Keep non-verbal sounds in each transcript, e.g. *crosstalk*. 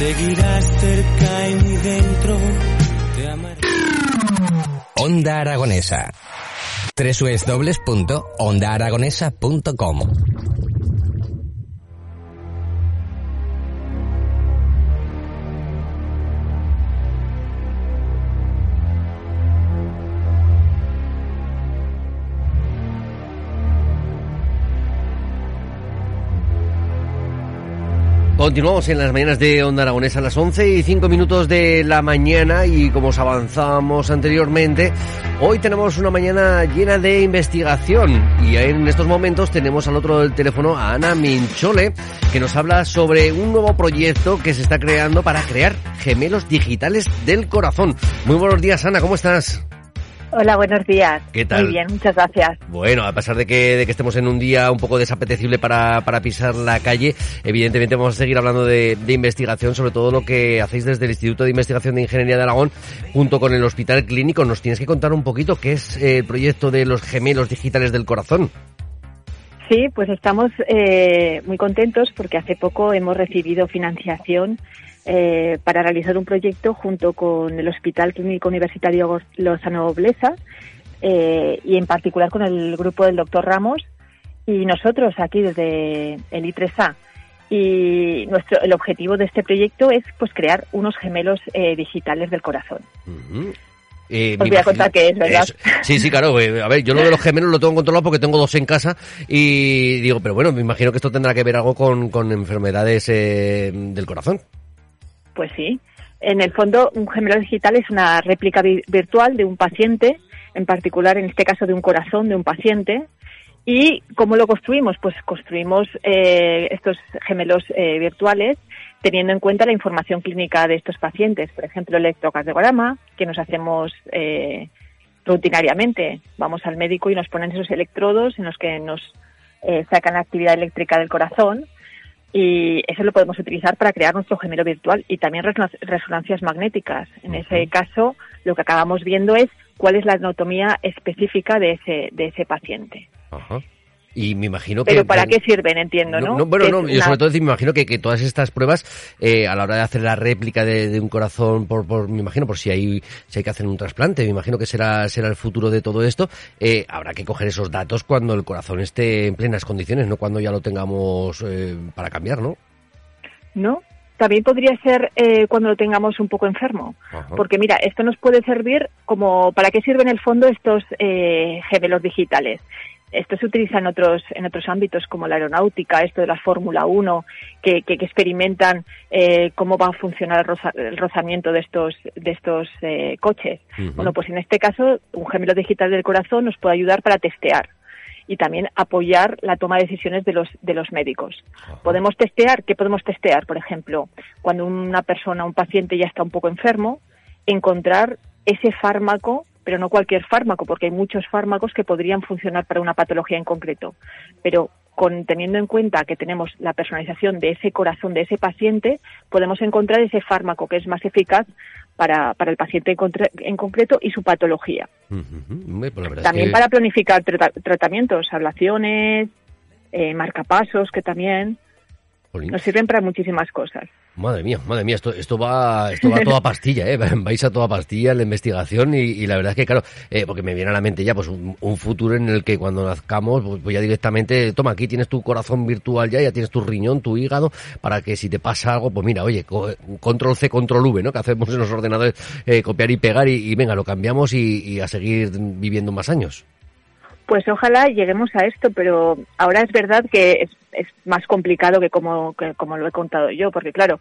Seguirás cerca y muy dentro. Te amaré. Onda Aragonesa. www.ondaaragonesa.com Continuamos en las mañanas de Onda Aragonesa a las 11 y 5 minutos de la mañana y como os avanzamos anteriormente, hoy tenemos una mañana llena de investigación y en estos momentos tenemos al otro del teléfono a Ana Minchole que nos habla sobre un nuevo proyecto que se está creando para crear gemelos digitales del corazón. Muy buenos días Ana, ¿cómo estás? Hola, buenos días. ¿Qué tal? Muy bien, muchas gracias. Bueno, a pesar de que, de que estemos en un día un poco desapetecible para, para pisar la calle, evidentemente vamos a seguir hablando de, de, investigación, sobre todo lo que hacéis desde el Instituto de Investigación de Ingeniería de Aragón, junto con el Hospital Clínico. Nos tienes que contar un poquito qué es el proyecto de los gemelos digitales del corazón. Sí, pues estamos eh, muy contentos porque hace poco hemos recibido financiación eh, para realizar un proyecto junto con el Hospital Clínico Universitario Lozano Blesa eh, y en particular con el grupo del doctor Ramos y nosotros aquí desde el I3A. Y nuestro, el objetivo de este proyecto es pues crear unos gemelos eh, digitales del corazón. Uh -huh. Eh, Os voy a contar qué es, ¿verdad? Eso. Sí, sí, claro. Eh, a ver, yo lo de los gemelos lo tengo controlado porque tengo dos en casa y digo, pero bueno, me imagino que esto tendrá que ver algo con, con enfermedades eh, del corazón. Pues sí. En el fondo, un gemelo digital es una réplica vi virtual de un paciente, en particular, en este caso, de un corazón de un paciente. ¿Y cómo lo construimos? Pues construimos eh, estos gemelos eh, virtuales teniendo en cuenta la información clínica de estos pacientes, por ejemplo, el electrocardiograma, que nos hacemos eh, rutinariamente. Vamos al médico y nos ponen esos electrodos en los que nos eh, sacan la actividad eléctrica del corazón y eso lo podemos utilizar para crear nuestro gemelo virtual y también resonancias magnéticas. En ese caso, lo que acabamos viendo es cuál es la anatomía específica de ese, de ese paciente. Ajá. Y me imagino que... Pero ¿para qué sirven? Entiendo, ¿no? no, bueno, no, yo sobre todo me imagino que, que todas estas pruebas, eh, a la hora de hacer la réplica de, de un corazón, por, por, me imagino, por si hay, si hay que hacer un trasplante, me imagino que será, será el futuro de todo esto, eh, habrá que coger esos datos cuando el corazón esté en plenas condiciones, no cuando ya lo tengamos eh, para cambiar, ¿no? No, también podría ser eh, cuando lo tengamos un poco enfermo. Ajá. Porque mira, esto nos puede servir como para qué sirven en el fondo estos eh, gemelos digitales. Esto se utiliza en otros, en otros ámbitos como la aeronáutica, esto de la Fórmula 1, que, que, que experimentan eh, cómo va a funcionar el, roza, el rozamiento de estos, de estos eh, coches. Uh -huh. Bueno, pues en este caso, un gemelo digital del corazón nos puede ayudar para testear y también apoyar la toma de decisiones de los, de los médicos. Ajá. Podemos testear, ¿qué podemos testear? Por ejemplo, cuando una persona, un paciente ya está un poco enfermo, encontrar ese fármaco pero no cualquier fármaco, porque hay muchos fármacos que podrían funcionar para una patología en concreto. Pero con, teniendo en cuenta que tenemos la personalización de ese corazón de ese paciente, podemos encontrar ese fármaco que es más eficaz para, para el paciente en, en concreto y su patología. Uh -huh. pues también que... para planificar tra tratamientos, ablaciones, eh, marcapasos, que también Nos sirven para muchísimas cosas. Madre mía, madre mía, esto, esto va, esto va a toda pastilla, ¿eh? *laughs* Vais a toda pastilla en la investigación y, y la verdad es que, claro, eh, porque me viene a la mente ya, pues, un, un futuro en el que cuando nazcamos, pues, pues, ya directamente, toma, aquí tienes tu corazón virtual ya, ya tienes tu riñón, tu hígado, para que si te pasa algo, pues mira, oye, control C, control V, ¿no? Que hacemos en los ordenadores, eh, copiar y pegar y, y, venga, lo cambiamos y, y a seguir viviendo más años. Pues ojalá lleguemos a esto, pero ahora es verdad que es, es más complicado que como, que como lo he contado yo, porque claro,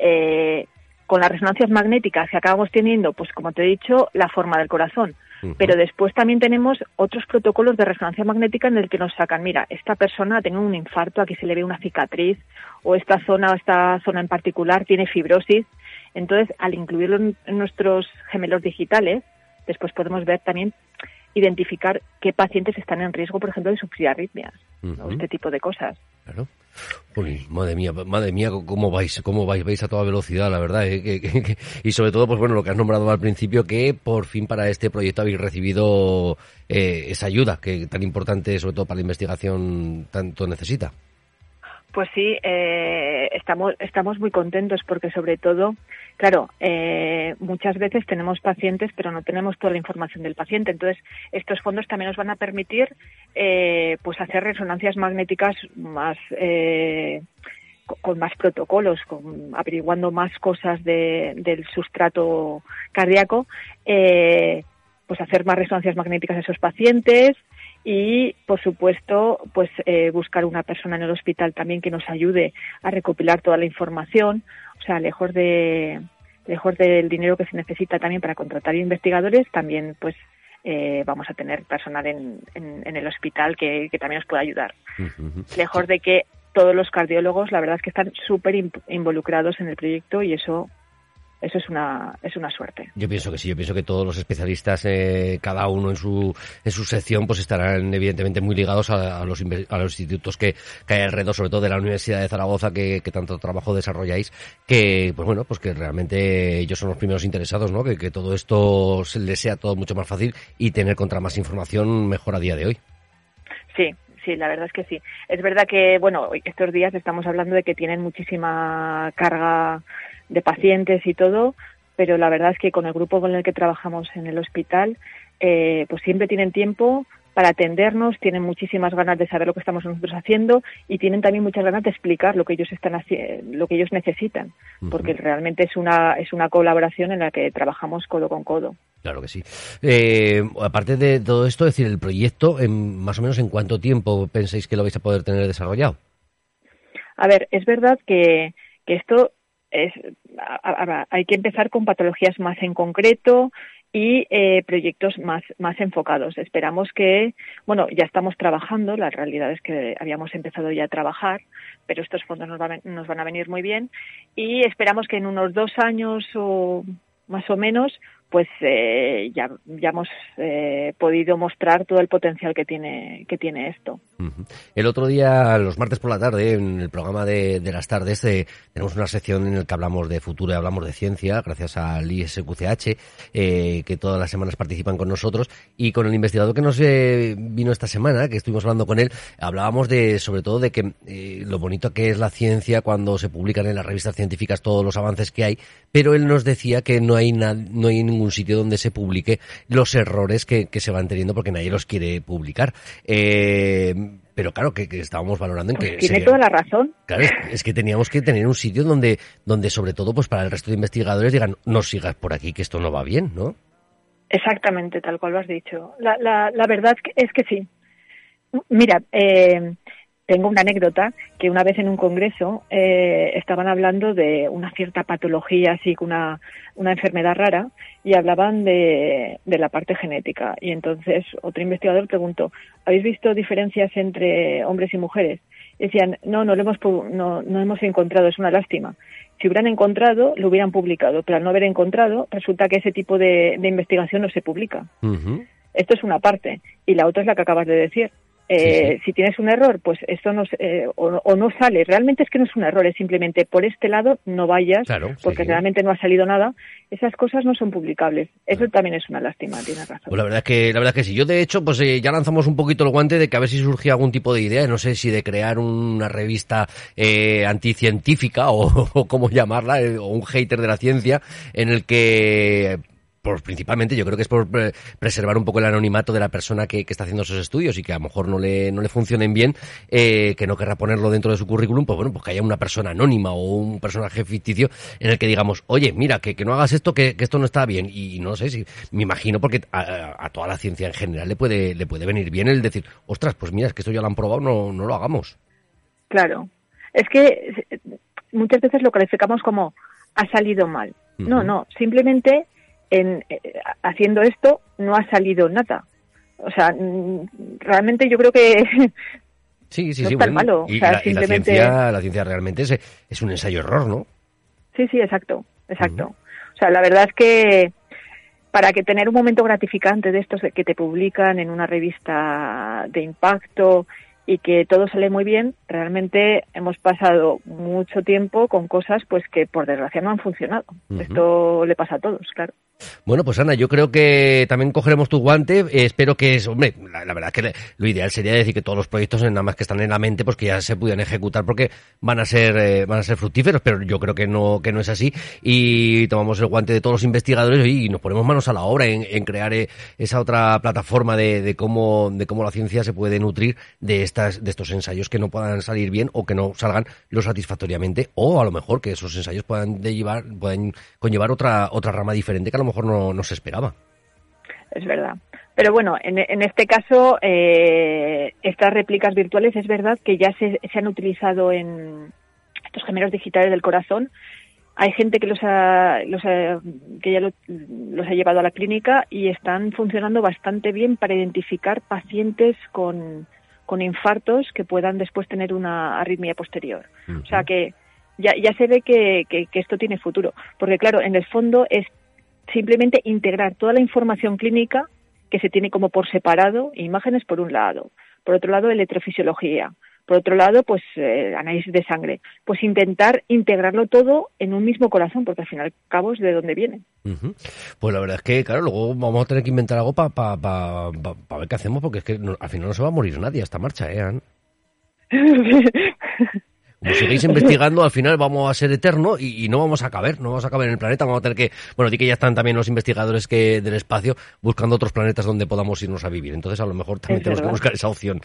eh, con las resonancias magnéticas que acabamos teniendo, pues como te he dicho, la forma del corazón. Uh -huh. Pero después también tenemos otros protocolos de resonancia magnética en el que nos sacan, mira, esta persona ha tenido un infarto, aquí se le ve una cicatriz, o esta zona o esta zona en particular tiene fibrosis. Entonces, al incluirlo en, en nuestros gemelos digitales, después podemos ver también identificar qué pacientes están en riesgo, por ejemplo, de sufrir arritmias uh -huh. o este tipo de cosas. Claro. Uy, madre mía, madre mía, cómo vais, cómo vais, vais a toda velocidad, la verdad, ¿eh? *laughs* que, que, que, y sobre todo, pues bueno, lo que has nombrado al principio, que por fin para este proyecto habéis recibido eh, esa ayuda que tan importante, sobre todo para la investigación, tanto necesita. Pues sí, eh, estamos, estamos muy contentos porque sobre todo, claro, eh, muchas veces tenemos pacientes pero no tenemos toda la información del paciente. Entonces, estos fondos también nos van a permitir eh, pues hacer resonancias magnéticas más eh, con más protocolos, con, averiguando más cosas del sustrato cardíaco, pues hacer más resonancias magnéticas a esos pacientes, y por supuesto pues eh, buscar una persona en el hospital también que nos ayude a recopilar toda la información. O sea lejos de lejos del dinero que se necesita también para contratar investigadores también pues eh, vamos a tener personal en, en, el hospital que, que, también nos pueda ayudar. Lejos de que todos los cardiólogos la verdad es que están súper involucrados en el proyecto y eso eso es una, es una suerte. Yo pienso que sí, yo pienso que todos los especialistas, eh, cada uno en su, en su sección, pues estarán evidentemente muy ligados a, los, a los institutos que, que hay alrededor, sobre todo de la Universidad de Zaragoza, que, que, tanto trabajo desarrolláis, que, pues bueno, pues que realmente ellos son los primeros interesados, ¿no? Que, que todo esto se les sea todo mucho más fácil y tener contra más información mejor a día de hoy. Sí, sí, la verdad es que sí. Es verdad que, bueno, estos días estamos hablando de que tienen muchísima carga de pacientes y todo, pero la verdad es que con el grupo con el que trabajamos en el hospital, eh, pues siempre tienen tiempo para atendernos, tienen muchísimas ganas de saber lo que estamos nosotros haciendo y tienen también muchas ganas de explicar lo que ellos están lo que ellos necesitan, porque realmente es una es una colaboración en la que trabajamos codo con codo. Claro que sí. Eh, aparte de todo esto, es decir, el proyecto, en, más o menos en cuánto tiempo pensáis que lo vais a poder tener desarrollado? A ver, es verdad que, que esto hay que empezar con patologías más en concreto y eh, proyectos más, más enfocados. Esperamos que, bueno, ya estamos trabajando, la realidad es que habíamos empezado ya a trabajar, pero estos fondos nos van a venir muy bien y esperamos que en unos dos años o más o menos pues eh, ya, ya hemos eh, podido mostrar todo el potencial que tiene, que tiene esto. El otro día, los martes por la tarde, en el programa de, las tardes, eh, tenemos una sección en la que hablamos de futuro y hablamos de ciencia, gracias al ISQCH, que todas las semanas participan con nosotros, y con el investigador que nos vino esta semana, que estuvimos hablando con él, hablábamos de, sobre todo, de que lo bonito que es la ciencia cuando se publican en las revistas científicas todos los avances que hay, pero él nos decía que no hay, no hay ningún un sitio donde se publique los errores que, se van teniendo porque nadie los quiere publicar. Eh, pero claro, que, estábamos valorando en pues que... Tiene toda la razón. Claro, es, que teníamos que tener un sitio donde, donde sobre todo pues para el resto de investigadores digan, no sigas por aquí, que esto no va bien, ¿no? Exactamente, tal cual lo has dicho. La, la, la verdad es que sí. Mira, eh, tengo una anécdota que una vez en un congreso eh, estaban hablando de una cierta patología, así una, una enfermedad rara, y hablaban de, de la parte genética. Y entonces otro investigador preguntó, ¿habéis visto diferencias entre hombres y mujeres? Y decían, no, no lo hemos, no, no hemos encontrado, es una lástima. Si hubieran encontrado, lo hubieran publicado, pero al no haber encontrado, resulta que ese tipo de, de investigación no se publica. Esto es una parte. Y la otra es la que acabas de decir eh, si tienes un error, pues esto no, eh, o, no sale. Realmente es que no es un error, es simplemente por este lado no vayas, porque realmente no ha salido nada. Esas cosas no son publicables. Eso también es una lástima, tienes razón. Pues la verdad es que, la verdad es que sí. Yo, de hecho, pues eh, ya lanzamos un poquito el guante de que a ver si surgía algún tipo de idea, no sé si de crear una revista eh, anticientífica o, *laughs* o cómo llamarla, o un hater de la ciencia, en el que por, principalmente yo creo que es por preservar un poco el anonimato de la persona que, está haciendo esos estudios y que a lo mejor no le, no le funcionen bien, eh, que no querrá ponerlo dentro de su currículum, pues bueno, pues que haya una persona anónima o un personaje ficticio en el que digamos, oye, mira, que, que no hagas esto, que, esto no está bien. Y, no sé si, me imagino porque a, toda la ciencia en general le puede, le puede venir bien el decir, ostras, pues mira, es que esto ya lo han probado, no, no lo hagamos. Claro. Es que muchas veces lo calificamos como ha salido mal. No, no, simplemente en, eh, haciendo esto no ha salido nada. O sea, mm, realmente yo creo que *laughs* Sí, sí, sí. malo. Y, la, ciencia, la ciencia realmente es, es un ensayo-error, ¿no? Sí, sí, exacto, exacto. O sea, la verdad es que para que tener un momento gratificante de estos que te publican en una revista de impacto y que todo sale muy bien, realmente hemos pasado mucho tiempo con cosas pues que por desgracia no han funcionado. Esto le pasa a todos, claro. Bueno, pues Ana, yo creo que también cogeremos tu guante. Eh, espero que es, hombre, la, verdad que lo ideal sería decir que todos los proyectos, nada más que están en la mente, pues que ya se pudieran ejecutar porque van a ser, eh, van a ser fructíferos, pero yo creo que no, que no es así. Y tomamos el guante de todos los investigadores y nos ponemos manos a la obra en, crear eh, esa otra plataforma de, cómo, de cómo la ciencia se puede nutrir de estas, de estos ensayos que no puedan salir bien o que no salgan lo satisfactoriamente, o a lo mejor que esos ensayos puedan llevar, pueden conllevar otra, otra rama diferente que a lo mejor no, no se esperaba. Es verdad. Pero bueno, en, este caso, eh, estas réplicas virtuales es verdad que ya se, han utilizado en estos gemelos digitales del corazón. Hay gente que los ha, los que ya los ha llevado a la clínica y están funcionando bastante bien para identificar pacientes con, con infartos que puedan después tener una arritmia posterior. O sea que ya, ya se ve que, que, esto tiene futuro. Porque claro, en el fondo es simplemente integrar toda la información clínica que se tiene como por separado, imágenes por un lado, por otro lado electrofisiología, por otro lado pues eh, análisis de sangre, pues intentar integrarlo todo en un mismo corazón, porque al fin y al cabo es de dónde viene. Pues la verdad es que, claro, luego vamos a tener que inventar algo para pa, ver qué hacemos, porque es que al final no se va a morir nadie a esta marcha, ¿eh? *laughs* Como seguís investigando, al final vamos a ser eterno y, no vamos a caber, no vamos a caber en el planeta. Vamos a tener que, bueno, di que ya están también los investigadores que del espacio buscando otros planetas donde podamos irnos a vivir. Entonces, a lo mejor también tenemos que buscar esa opción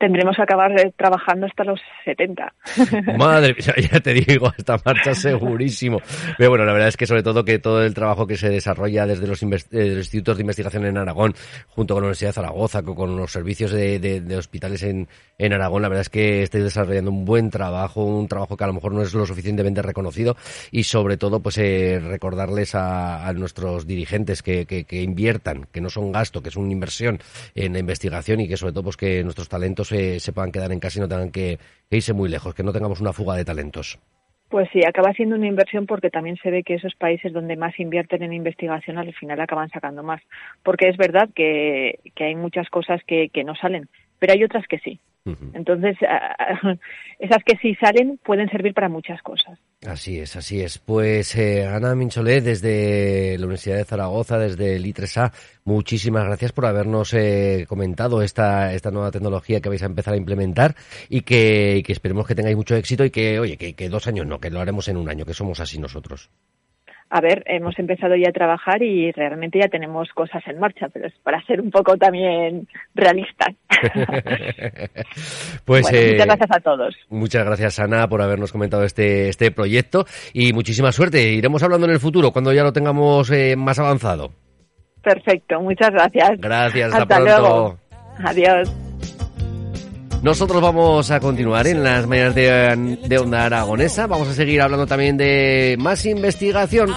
tendremos que acabar eh, trabajando hasta los 70. *laughs* Madre mía, ya te digo, esta marcha segurísimo. Pero bueno, la verdad es que sobre todo que todo el trabajo que se desarrolla desde los, institutos de investigación en Aragón, junto con la Universidad de Zaragoza, con, los servicios de, hospitales en, en, Aragón, la verdad es que estáis desarrollando un buen trabajo, un trabajo que a lo mejor no es lo suficientemente reconocido y sobre todo pues eh, recordarles a, nuestros dirigentes que, que inviertan, que no son gasto, que es una inversión en la investigación y que sobre todo pues que nuestros talentos se, puedan quedar en casa y no tengan que, irse muy lejos, que no tengamos una fuga de talentos. Pues sí, acaba siendo una inversión porque también se ve que esos países donde más invierten en investigación al final acaban sacando más. Porque es verdad que, hay muchas cosas que no salen, pero hay otras que sí. Entonces, *laughs* esas que sí salen pueden servir para muchas cosas. Así es, así es. Pues eh, Ana Mincholet, desde la Universidad de Zaragoza, desde el ITRESA, muchísimas gracias por habernos eh, comentado esta, esta nueva tecnología que vais a empezar a implementar y que, esperemos que tengáis mucho éxito y que, oye, que dos años no, que lo haremos en un año, que somos así nosotros a ver, hemos empezado ya a trabajar y realmente ya tenemos cosas en marcha, pero es para ser un poco también realistas. *laughs* pues muchas eh, gracias a todos. Muchas gracias Ana por habernos comentado este este proyecto y muchísima suerte. Iremos hablando en el futuro cuando ya lo tengamos eh, más avanzado. Perfecto, muchas gracias. Gracias, hasta, hasta pronto. Luego. Adiós. Nosotros vamos a continuar en las mañanas de, Onda Aragonesa. Vamos a seguir hablando también de más investigación.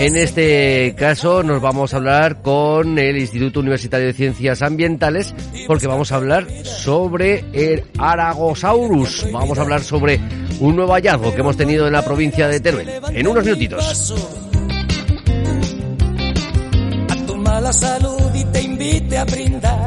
En este caso nos vamos a hablar con el Instituto Universitario de Ciencias Ambientales porque vamos a hablar sobre el Aragosaurus. Vamos a hablar sobre un nuevo hallazgo que hemos tenido en la provincia de Teruel. En unos minutitos. A tu mala salud y te invite a brindar